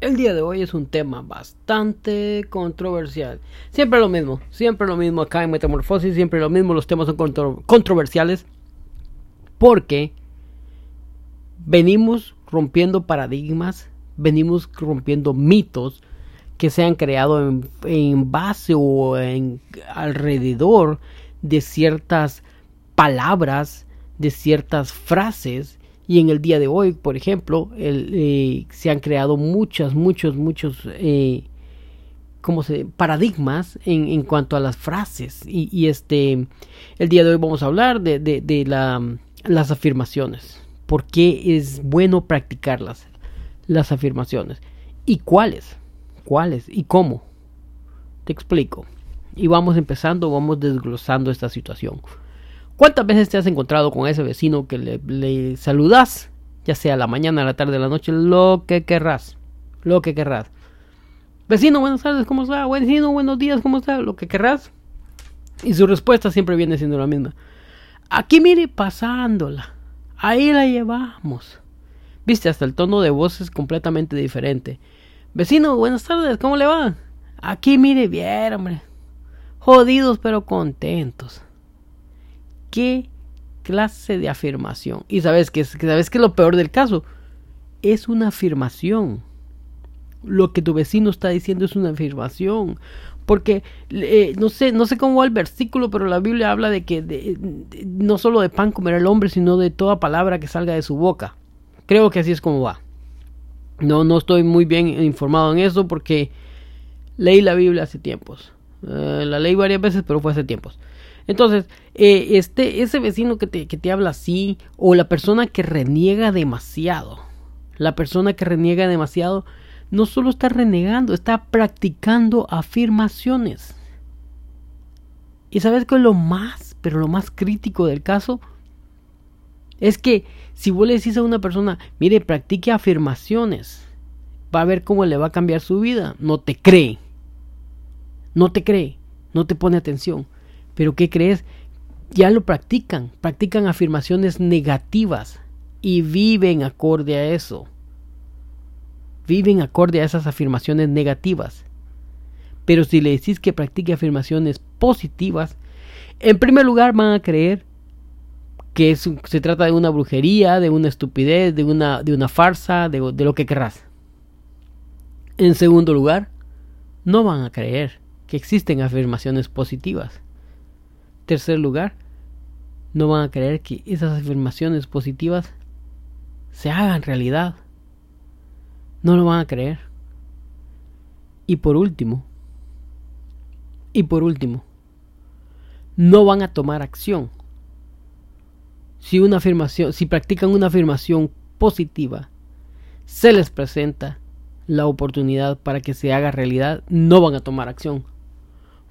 El día de hoy es un tema bastante controversial. Siempre lo mismo, siempre lo mismo acá en Metamorfosis, siempre lo mismo, los temas son controversiales. Porque venimos rompiendo paradigmas, venimos rompiendo mitos que se han creado en, en base o en alrededor de ciertas palabras, de ciertas frases y en el día de hoy, por ejemplo, eh, se han creado muchas, muchos, muchos eh, se, paradigmas en, en, cuanto a las frases. Y, este, el día de hoy vamos a hablar de, de, la, las afirmaciones. ¿Por qué es bueno practicarlas? Las afirmaciones. ¿Y cuáles? ¿Cuáles? ¿Y cómo? Te explico. Y vamos empezando, vamos desglosando esta situación. ¿Cuántas veces te has encontrado con ese vecino que le, saludas? Ya sea la mañana, la tarde, la noche, lo que querrás. Lo que querrás. Vecino, buenas tardes, ¿cómo está? Vecino, buenos días, ¿cómo está? Lo que querrás. Y su respuesta siempre viene siendo la misma. Aquí mire, pasándola. Ahí la llevamos. Viste, hasta el tono de voz es completamente diferente. Vecino, buenas tardes, ¿cómo le va? Aquí mire, bien, hombre. Jodidos pero contentos qué clase de afirmación. Y sabes que sabes que lo peor del caso es una afirmación. Lo que tu vecino está diciendo es una afirmación. Porque eh, no sé, no sé cómo va el versículo, pero la Biblia habla de que no solo de pan comerá el hombre, sino de toda palabra que salga de su boca. Creo que así es como va. No, no estoy muy bien informado en eso porque leí la Biblia hace tiempos. Eh, la leí varias veces, pero fue hace tiempos. Entonces, eh, este, ese vecino que te, que te habla así, o la persona que reniega demasiado, la persona que reniega demasiado, no solo está renegando, está practicando afirmaciones. Y sabes que lo más, pero lo más crítico del caso es que si vos le decís a una persona, mire, practique afirmaciones, va a ver cómo le va a cambiar su vida, no te cree. No te cree, no te pone atención. Pero ¿qué crees? Ya lo practican, practican afirmaciones negativas y viven acorde a eso. Viven acorde a esas afirmaciones negativas. Pero si le decís que practique afirmaciones positivas, en primer lugar van a creer que se trata de una brujería, de una estupidez, de una, de una farsa, de, de lo que querrás. En segundo lugar, no van a creer que existen afirmaciones positivas. Tercer lugar, no van a creer que esas afirmaciones positivas se hagan realidad. No lo van a creer. Y por último, y por último, no van a tomar acción. Si una afirmación, si practican una afirmación positiva, se les presenta la oportunidad para que se haga realidad, no van a tomar acción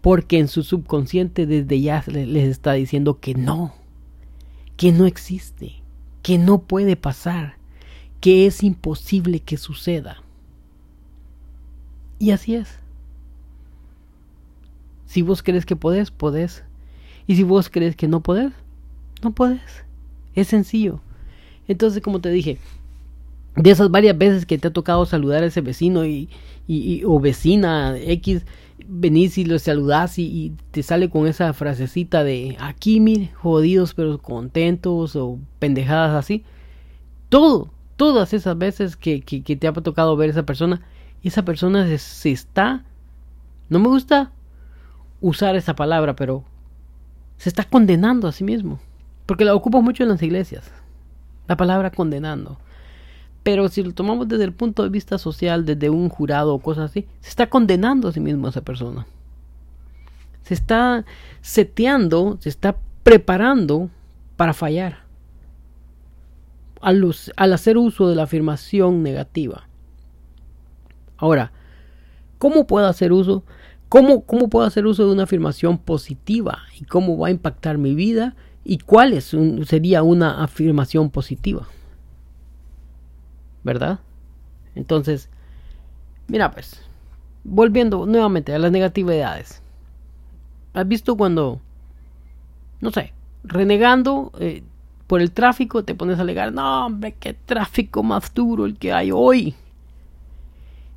porque en su subconsciente desde ya les está diciendo que no, que no existe, que no puede pasar, que es imposible que suceda. Y así es. Si vos crees que podés, podés. Y si vos crees que no podés, no podés. Es sencillo. Entonces, como te dije, de esas varias veces que te ha tocado saludar a ese vecino y, y o vecina X, venís y los saludás y, te sale con esa frasecita de aquí, mire, jodidos pero contentos o pendejadas así. Todo, todas esas veces que, que, te ha tocado ver esa persona, esa persona se, está, no me gusta usar esa palabra, pero se está condenando a sí mismo. Porque la ocupo mucho en las iglesias. La palabra condenando. Pero si lo tomamos desde el punto de vista social, desde un jurado o cosas así, se está condenando a sí mismo a esa persona. Se está seteando, se está preparando para fallar. Al, hacer uso de la afirmación negativa. Ahora, ¿cómo puedo hacer uso? ¿Cómo, ¿Cómo puedo hacer uso de una afirmación positiva? ¿Y cómo va a impactar mi vida? ¿Y cuál sería una afirmación positiva? ¿Verdad? Entonces, mira pues, volviendo nuevamente a las negatividades. ¿Has visto cuando, no sé, renegando eh, por el tráfico, te pones a alegar, no hombre, qué tráfico más duro el que hay hoy?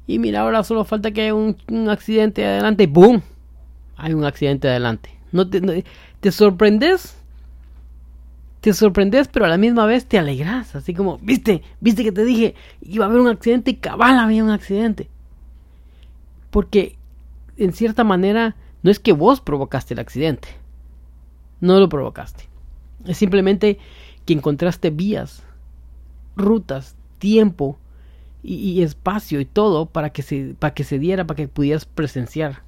Y mira, ahora solo falta que haya un, accidente adelante. ¡Boom! Hay un accidente adelante. No te, te sorprendes. Te sorprendes, pero a la misma vez te alegras. Así como, viste, viste que te dije, iba a haber un accidente y cabal había un accidente. Porque, en cierta manera, no es que vos provocaste el accidente. No lo provocaste. Es simplemente que encontraste vías, rutas, tiempo y, espacio y todo para que, se, para que se diera, para que pudieras presenciar.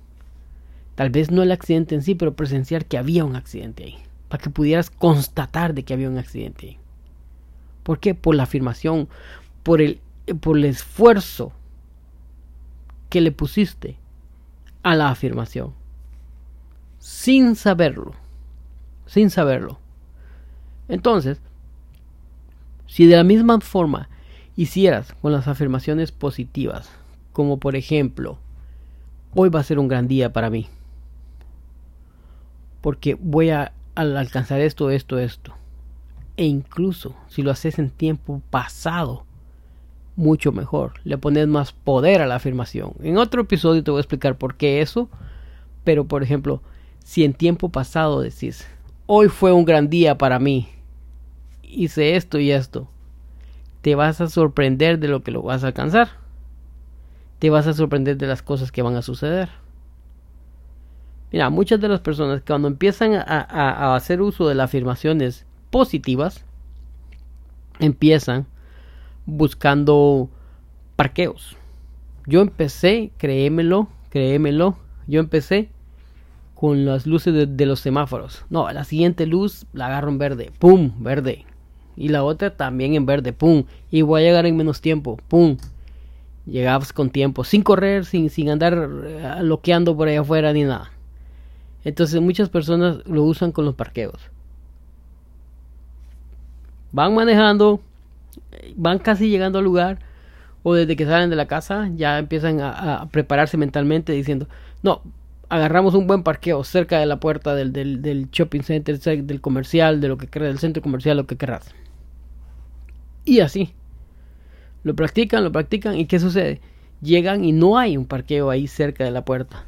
Tal vez no el accidente en sí, pero presenciar que había un accidente ahí. Para que pudieras constatar de que había un accidente. ¿Por qué? Por la afirmación, por el, por el esfuerzo que le pusiste a la afirmación. Sin saberlo. Sin saberlo. Entonces, si de la misma forma hicieras con las afirmaciones positivas, como por ejemplo, hoy va a ser un gran día para mí, porque voy a, alcanzar esto, esto, esto, e incluso si lo haces en tiempo pasado, mucho mejor, le pones más poder a la afirmación. En otro episodio te voy a explicar por qué eso, pero por ejemplo, si en tiempo pasado decís, hoy fue un gran día para mí, hice esto y esto, te vas a sorprender de lo que lo vas a alcanzar. Te vas a sorprender de las cosas que van a suceder. Mira, muchas de las personas cuando empiezan a, a hacer uso de las afirmaciones positivas, empiezan buscando parqueos. Yo empecé, créemelo, créemelo, yo empecé con las luces de, de, los semáforos. No, la siguiente luz la agarro en verde, ¡pum! Verde y la otra también en verde, pum, y voy a llegar en menos tiempo, pum. Llegabas con tiempo, sin correr, sin, sin andar eh, loqueando por allá afuera ni nada. Entonces muchas personas lo usan con los parqueos. Van manejando, van casi llegando al lugar, o desde que salen de la casa ya empiezan a, prepararse mentalmente diciendo, no, agarramos un buen parqueo cerca de la puerta del, del, shopping center, del comercial, de lo que del centro comercial, lo que querrás. Y así. Lo practican, lo practican y ¿qué sucede? Llegan y no hay un parqueo ahí cerca de la puerta.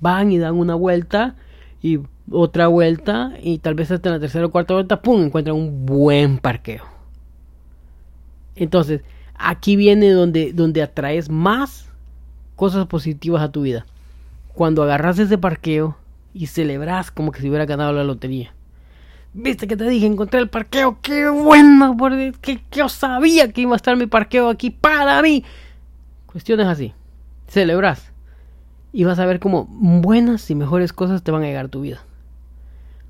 Van y dan una vuelta y otra vuelta y tal vez hasta la tercera o cuarta vuelta, ¡pum!, encuentran un buen parqueo. Entonces, aquí viene donde, donde atraes más cosas positivas a tu vida. Cuando agarras ese parqueo y celebras como que si hubiera ganado la lotería. Viste que te dije, encontré el parqueo, qué bueno, porque que yo sabía que iba a estar mi parqueo aquí para mí. Cuestiones así. Celebras. Y vas a ver cómo buenas y mejores cosas te van a llegar a tu vida.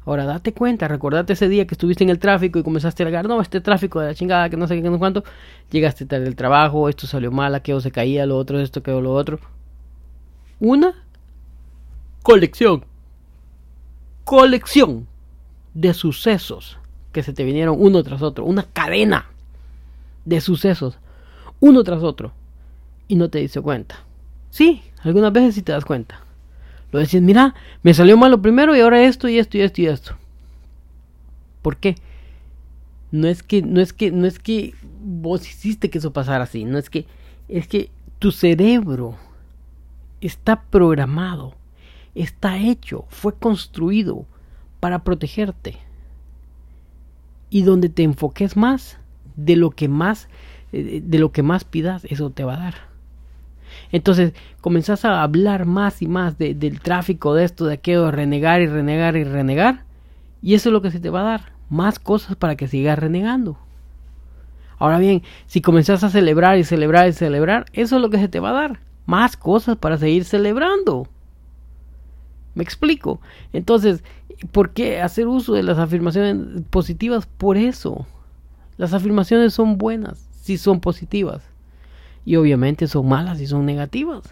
Ahora date cuenta, recordate ese día que estuviste en el tráfico y comenzaste a alegar, no, este tráfico de la chingada, que no sé qué, no sé cuánto, llegaste tarde del trabajo, esto salió mal, aquello se caía, lo otro, esto quedó lo otro. Una colección. Colección de sucesos que se te vinieron uno tras otro, una cadena de sucesos, uno tras otro, y no te diste cuenta. Sí, algunas veces sí te das cuenta. Lo decís, mira, me salió mal lo primero y ahora esto y esto y esto y esto. ¿Por qué? No es que, no es que, no es que vos hiciste que eso pasara así, no es que, es que tu cerebro está programado, está hecho, fue construido para protegerte. Y donde te enfoques más, de lo que más, eh, de lo que más pidas, eso te va a dar. Entonces comenzás a hablar más y más del tráfico, de esto, de aquello, de renegar y renegar y renegar. Y eso es lo que se te va a dar. Más cosas para que sigas renegando. Ahora bien, si comenzás a celebrar y celebrar y celebrar, eso es lo que se te va a dar. Más cosas para seguir celebrando. ¿Me explico? Entonces, ¿por qué hacer uso de las afirmaciones positivas? Por eso. Las afirmaciones son buenas si son positivas. Y obviamente son malas si son negativas.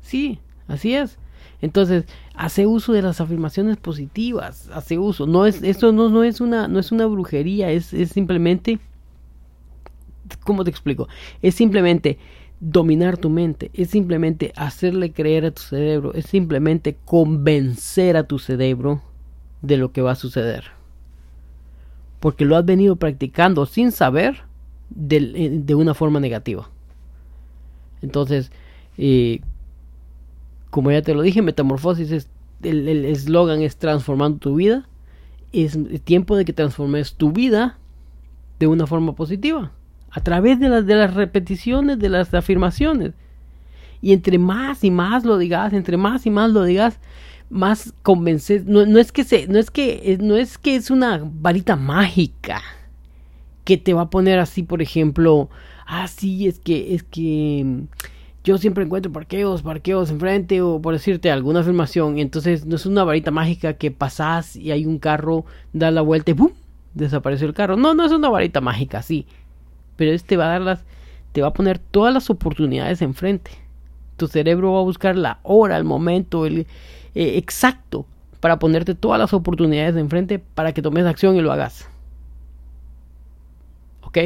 Sí, así es. Entonces, hace uso de las afirmaciones positivas, hace uso. No es, esto no, no es una, no es una brujería, es, es simplemente, ¿cómo te explico? Es simplemente dominar tu mente, es simplemente hacerle creer a tu cerebro, es simplemente convencer a tu cerebro de lo que va a suceder. Porque lo has venido practicando sin saber de, de una forma negativa. Entonces, eh, como ya te lo dije, metamorfosis es el eslogan es transformando tu vida. Es tiempo de que transformes tu vida de una forma positiva. A través de las, de las repeticiones, de las afirmaciones. Y entre más y más lo digas, entre más y más lo digas, más convencer. No, es que se, no es que, no es que es una varita mágica que te va a poner así, por ejemplo, ah, sí, es que, es que yo siempre encuentro parqueos, parqueos enfrente o por decirte alguna afirmación. Entonces no es una varita mágica que pasas y hay un carro, da la vuelta y ¡pum! desapareció el carro. No, no es una varita mágica, sí. Pero este va a dar las, te va a poner todas las oportunidades enfrente. Tu cerebro va a buscar la hora, el momento, el eh, exacto para ponerte todas las oportunidades enfrente para que tomes acción y lo hagas. ¿Ok?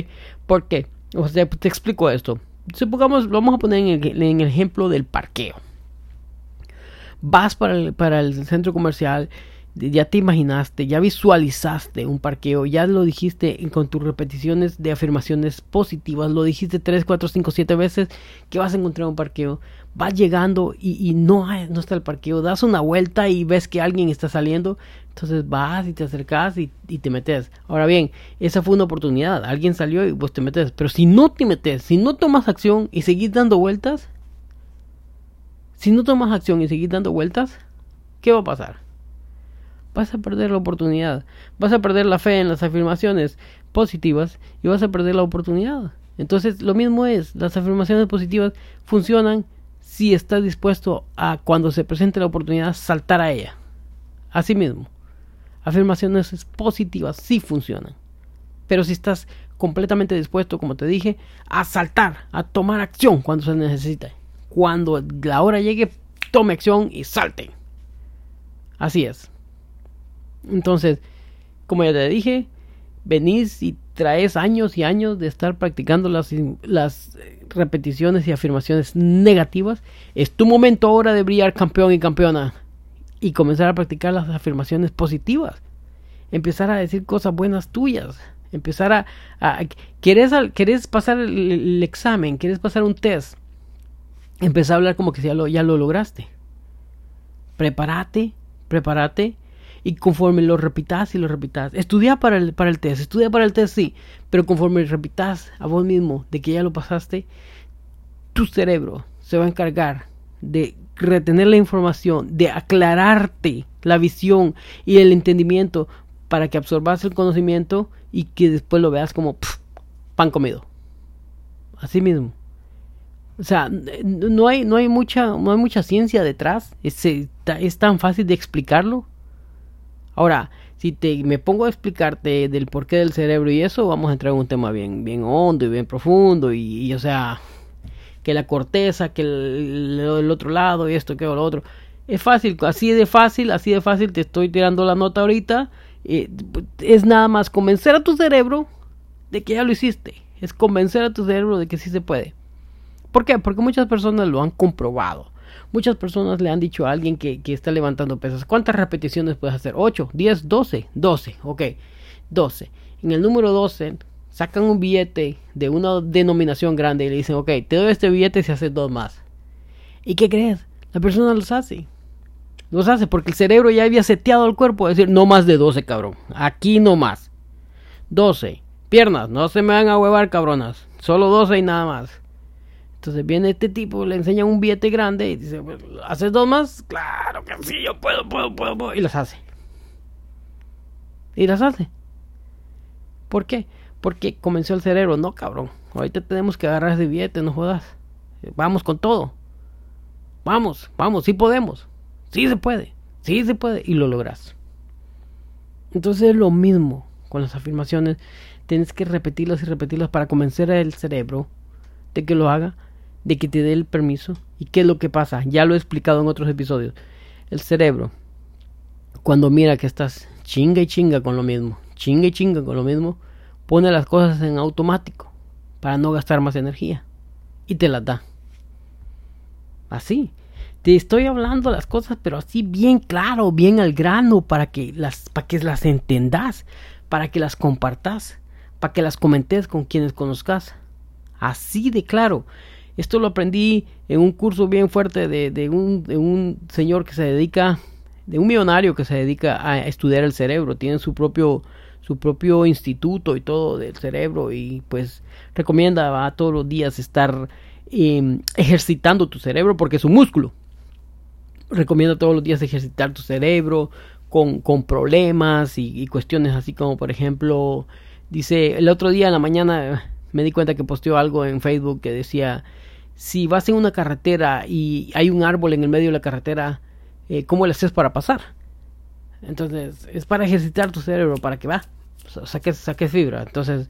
¿Por qué? O sea, te explico esto supongamos, vamos a poner en el, ejemplo del parqueo. Vas para el, para el centro comercial, ya te imaginaste, ya visualizaste un parqueo, ya lo dijiste con tus repeticiones de afirmaciones positivas, lo dijiste 3, 4, 5, 7 veces que vas a encontrar un parqueo, vas llegando y, no, no está el parqueo, das una vuelta y ves que alguien está saliendo, entonces vas y te acercas y, te metes. Ahora bien, esa fue una oportunidad, alguien salió y vos te metes, pero si no te metes, si no tomas acción y seguís dando vueltas, si no tomas acción y seguís dando vueltas, ¿qué va a pasar? Vas a perder la oportunidad. Vas a perder la fe en las afirmaciones positivas y vas a perder la oportunidad. Entonces, lo mismo es, las afirmaciones positivas funcionan si estás dispuesto a, cuando se presente la oportunidad, saltar a ella. Así mismo. Afirmaciones positivas sí funcionan. Pero si estás completamente dispuesto, como te dije, a saltar, a tomar acción cuando se necesite. Cuando la hora llegue, tome acción y salte. Así es. Entonces, como ya te dije, venís y traes años y años de estar practicando las, las repeticiones y afirmaciones negativas. Es tu momento ahora de brillar campeón y campeona y comenzar a practicar las afirmaciones positivas. Empezar a decir cosas buenas tuyas. Empezar a... ¿querés, pasar el, examen? ¿Quieres pasar un test? Empezar a hablar como que ya lo, ya lo lograste. Prepárate, prepárate y conforme lo repitas y lo repitas, estudia para el, para el test, estudia para el test, sí, pero conforme repitas a vos mismo de que ya lo pasaste, tu cerebro se va a encargar de retener la información, de aclararte la visión y el entendimiento para que absorbas el conocimiento y que después lo veas como pan comido. Así mismo. O sea, no hay, no hay, mucha, no hay mucha ciencia detrás. Es, es tan fácil de explicarlo Ahora, si te, me pongo a explicarte del porqué del cerebro y eso, vamos a entrar en un tema bien, bien hondo y bien profundo y, o sea, que la corteza, que el, otro lado y esto, que lo otro. Es fácil, así de fácil, así de fácil, te estoy tirando la nota ahorita. Eh, es nada más convencer a tu cerebro de que ya lo hiciste. Es convencer a tu cerebro de que sí se puede. ¿Por qué? Porque muchas personas lo han comprobado. Muchas personas le han dicho a alguien que, está levantando pesas, ¿cuántas repeticiones puedes hacer? 8, 10, 12, 12, ok, 12. En el número 12 sacan un billete de una denominación grande y le dicen, ok, te doy este billete si haces dos más. ¿Y qué crees? La persona los hace. Los hace porque el cerebro ya había seteado al cuerpo, decir, no más de 12, cabrón. Aquí no más. 12. Piernas, no se me van a huevar, cabronas. Solo 12 y nada más. Entonces viene este tipo, le enseña un billete grande y dice, ¿haces dos más? Claro que sí, yo puedo, puedo, puedo, puedo. Y las hace. Y las hace. ¿Por qué? Porque comenzó el cerebro. No, cabrón. Ahorita tenemos que agarrar ese billete, no jodas. Vamos con todo. Vamos, vamos, sí podemos. Sí se puede. Sí se puede. Y lo logras. Entonces es lo mismo con las afirmaciones. Tienes que repetirlas y repetirlas para convencer al cerebro de que lo haga de que te dé el permiso. ¿Y qué es lo que pasa? Ya lo he explicado en otros episodios. El cerebro, cuando mira que estás chinga y chinga con lo mismo, chinga y chinga con lo mismo, pone las cosas en automático para no gastar más energía y te las da. Así. Te estoy hablando las cosas, pero así bien claro, bien al grano, para que las, para que las entendas, para que las compartas, para que las comentes con quienes conozcas. Así de claro. Esto lo aprendí en un curso bien fuerte de, de, un, de un señor que se dedica, de un millonario que se dedica a estudiar el cerebro. Tiene su propio, su propio instituto y todo del cerebro y pues recomienda a todos los días estar eh, ejercitando tu cerebro porque es un músculo. Recomienda todos los días ejercitar tu cerebro con, con problemas y, y cuestiones así como por ejemplo dice el otro día en la mañana me di cuenta que posteó algo en Facebook que decía si vas en una carretera y hay un árbol en el medio de la carretera, eh, ¿cómo le haces para pasar? Entonces, es para ejercitar tu cerebro, para que va, saques, saques fibra. Entonces,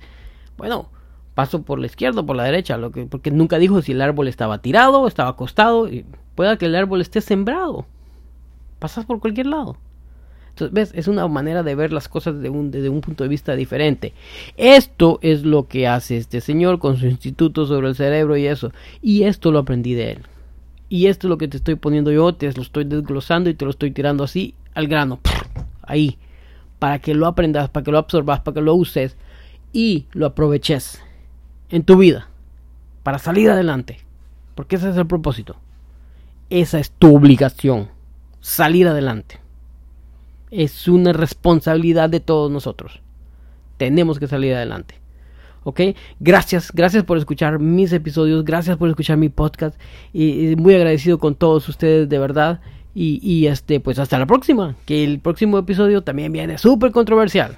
bueno, paso por la izquierda o por la derecha, lo que, porque nunca dijo si el árbol estaba tirado, estaba acostado, y pueda que el árbol esté sembrado. Pasas por cualquier lado. Entonces, ¿ves? Es una manera de ver las cosas desde un, un punto de vista diferente. Esto es lo que hace este señor con su instituto sobre el cerebro y eso. Y esto lo aprendí de él. Y esto es lo que te estoy poniendo yo, te lo estoy desglosando y te lo estoy tirando así al grano. Ahí. Para que lo aprendas, para que lo absorbas, para que lo uses y lo aproveches en tu vida. Para salir adelante. Porque ese es el propósito. Esa es tu obligación. Salir adelante es una responsabilidad de todos nosotros. Tenemos que salir adelante. ¿Ok? Gracias, gracias por escuchar mis episodios, gracias por escuchar mi podcast y, muy agradecido con todos ustedes de verdad. Y, y este, pues hasta la próxima, que el próximo episodio también viene súper controversial.